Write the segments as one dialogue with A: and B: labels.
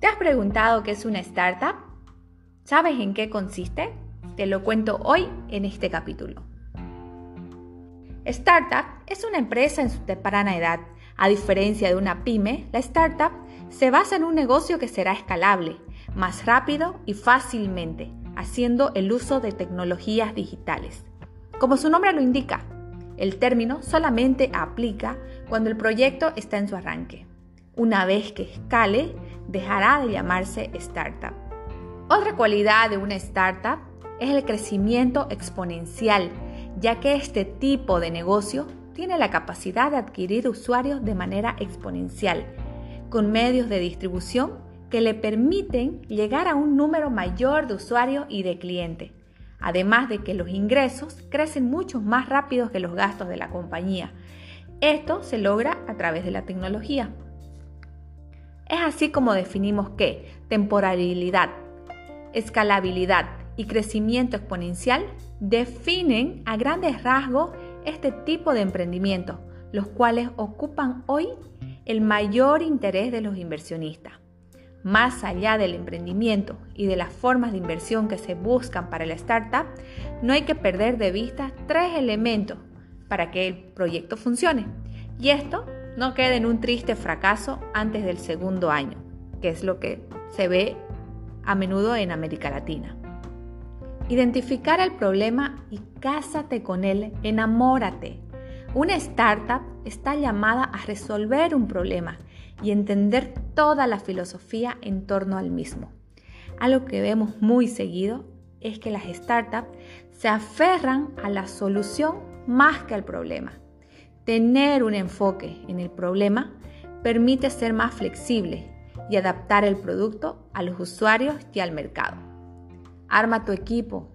A: ¿Te has preguntado qué es una startup? ¿Sabes en qué consiste? Te lo cuento hoy en este capítulo. Startup es una empresa en su temprana edad. A diferencia de una pyme, la startup se basa en un negocio que será escalable, más rápido y fácilmente, haciendo el uso de tecnologías digitales. Como su nombre lo indica, el término solamente aplica cuando el proyecto está en su arranque. Una vez que escale, dejará de llamarse startup. Otra cualidad de una startup es el crecimiento exponencial, ya que este tipo de negocio tiene la capacidad de adquirir usuarios de manera exponencial, con medios de distribución que le permiten llegar a un número mayor de usuarios y de clientes además de que los ingresos crecen mucho más rápido que los gastos de la compañía. Esto se logra a través de la tecnología. Es así como definimos que temporalidad, escalabilidad y crecimiento exponencial definen a grandes rasgos este tipo de emprendimientos, los cuales ocupan hoy el mayor interés de los inversionistas. Más allá del emprendimiento y de las formas de inversión que se buscan para la startup, no hay que perder de vista tres elementos para que el proyecto funcione. Y esto no quede en un triste fracaso antes del segundo año, que es lo que se ve a menudo en América Latina. Identificar el problema y cásate con él, enamórate. Una startup está llamada a resolver un problema y entender toda la filosofía en torno al mismo. Algo que vemos muy seguido es que las startups se aferran a la solución más que al problema. Tener un enfoque en el problema permite ser más flexible y adaptar el producto a los usuarios y al mercado. Arma tu equipo.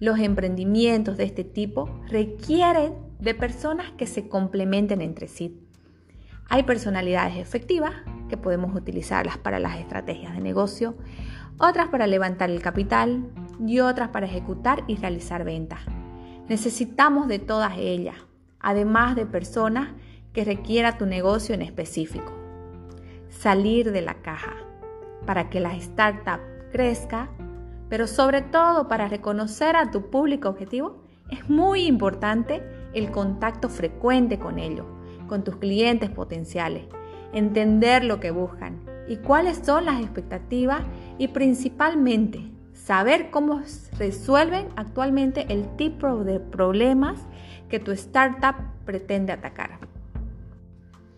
A: Los emprendimientos de este tipo requieren de personas que se complementen entre sí hay personalidades efectivas que podemos utilizarlas para las estrategias de negocio, otras para levantar el capital y otras para ejecutar y realizar ventas. Necesitamos de todas ellas, además de personas que requiera tu negocio en específico. Salir de la caja para que la startup crezca, pero sobre todo para reconocer a tu público objetivo, es muy importante el contacto frecuente con ellos con tus clientes potenciales, entender lo que buscan y cuáles son las expectativas y principalmente saber cómo resuelven actualmente el tipo de problemas que tu startup pretende atacar.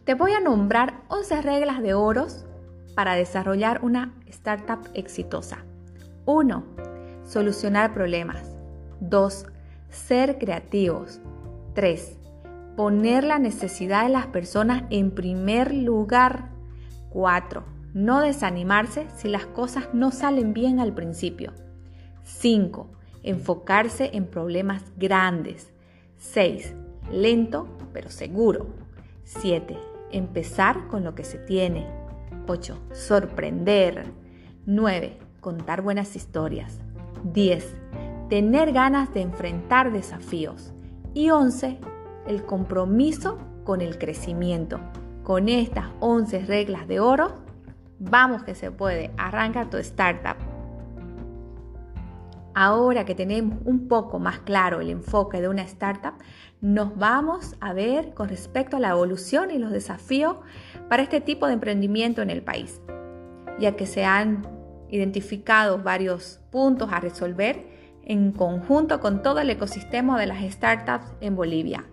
A: Te voy a nombrar 11 reglas de oros para desarrollar una startup exitosa. 1. Solucionar problemas. 2. Ser creativos. 3 poner la necesidad de las personas en primer lugar. 4. No desanimarse si las cosas no salen bien al principio. 5. Enfocarse en problemas grandes. 6. Lento pero seguro. 7. Empezar con lo que se tiene. 8. Sorprender. 9. Contar buenas historias. 10. Tener ganas de enfrentar desafíos. Y 11 el compromiso con el crecimiento. Con estas 11 reglas de oro, vamos que se puede. Arranca tu startup. Ahora que tenemos un poco más claro el enfoque de una startup, nos vamos a ver con respecto a la evolución y los desafíos para este tipo de emprendimiento en el país, ya que se han identificado varios puntos a resolver en conjunto con todo el ecosistema de las startups en Bolivia.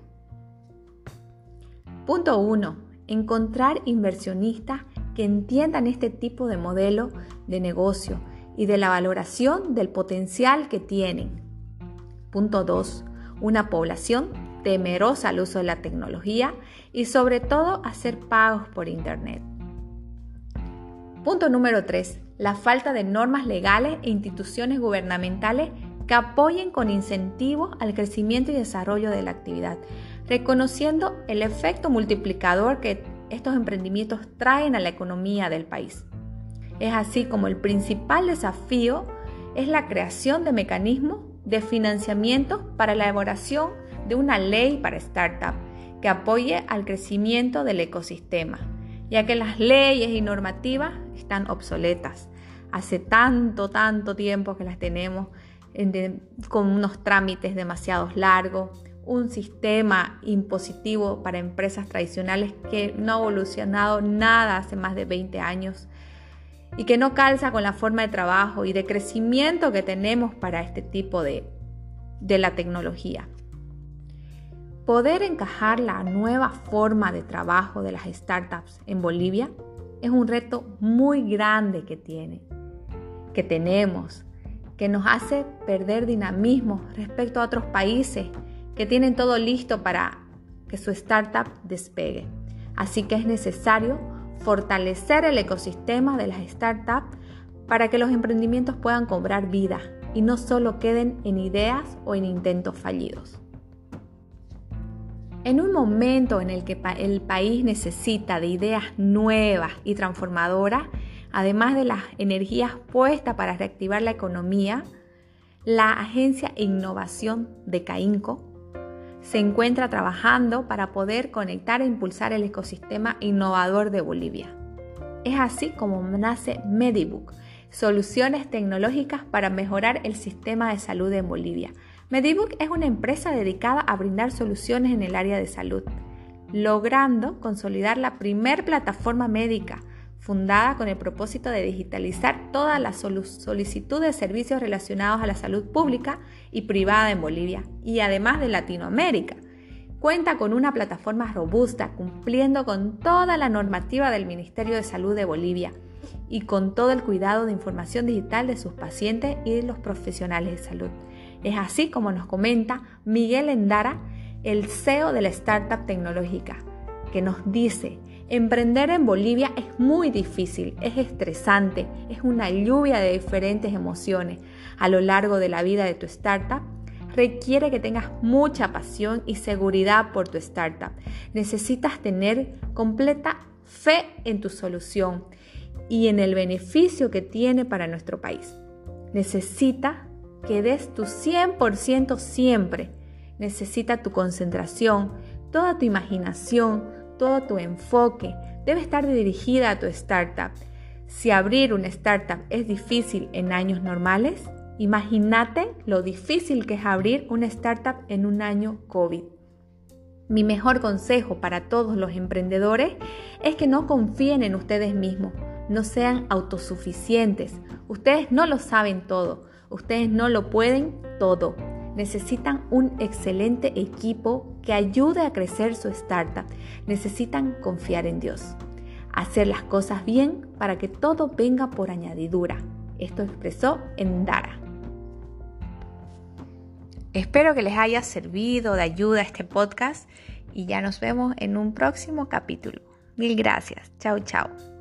A: Punto 1. Encontrar inversionistas que entiendan este tipo de modelo de negocio y de la valoración del potencial que tienen. Punto 2. Una población temerosa al uso de la tecnología y sobre todo hacer pagos por Internet. Punto número 3. La falta de normas legales e instituciones gubernamentales que apoyen con incentivos al crecimiento y desarrollo de la actividad reconociendo el efecto multiplicador que estos emprendimientos traen a la economía del país. Es así como el principal desafío es la creación de mecanismos de financiamiento para la elaboración de una ley para startups que apoye al crecimiento del ecosistema, ya que las leyes y normativas están obsoletas. Hace tanto, tanto tiempo que las tenemos con unos trámites demasiado largos, un sistema impositivo para empresas tradicionales que no ha evolucionado nada hace más de 20 años y que no calza con la forma de trabajo y de crecimiento que tenemos para este tipo de, de la tecnología. Poder encajar la nueva forma de trabajo de las startups en Bolivia es un reto muy grande que tiene, que tenemos, que nos hace perder dinamismo respecto a otros países que tienen todo listo para que su startup despegue. Así que es necesario fortalecer el ecosistema de las startups para que los emprendimientos puedan cobrar vida y no solo queden en ideas o en intentos fallidos. En un momento en el que el país necesita de ideas nuevas y transformadoras, además de las energías puestas para reactivar la economía, la Agencia Innovación de CAINCO se encuentra trabajando para poder conectar e impulsar el ecosistema innovador de Bolivia. Es así como nace Medibook, soluciones tecnológicas para mejorar el sistema de salud en Bolivia. Medibook es una empresa dedicada a brindar soluciones en el área de salud, logrando consolidar la primer plataforma médica fundada con el propósito de digitalizar todas las solicitudes de servicios relacionados a la salud pública y privada en Bolivia y además de Latinoamérica. Cuenta con una plataforma robusta, cumpliendo con toda la normativa del Ministerio de Salud de Bolivia y con todo el cuidado de información digital de sus pacientes y de los profesionales de salud. Es así como nos comenta Miguel Endara, el CEO de la startup tecnológica, que nos dice Emprender en Bolivia es muy difícil, es estresante, es una lluvia de diferentes emociones. A lo largo de la vida de tu startup, requiere que tengas mucha pasión y seguridad por tu startup. Necesitas tener completa fe en tu solución y en el beneficio que tiene para nuestro país. Necesita que des tu 100% siempre. Necesita tu concentración, toda tu imaginación, todo tu enfoque debe estar dirigida a tu startup. Si abrir una startup es difícil en años normales, imagínate lo difícil que es abrir una startup en un año COVID. Mi mejor consejo para todos los emprendedores es que no confíen en ustedes mismos, no sean autosuficientes. Ustedes no lo saben todo, ustedes no lo pueden todo necesitan un excelente equipo que ayude a crecer su startup. Necesitan confiar en Dios. Hacer las cosas bien para que todo venga por añadidura. Esto expresó en Dara. Espero que les haya servido de ayuda este podcast y ya nos vemos en un próximo capítulo. Mil gracias. Chao, chao.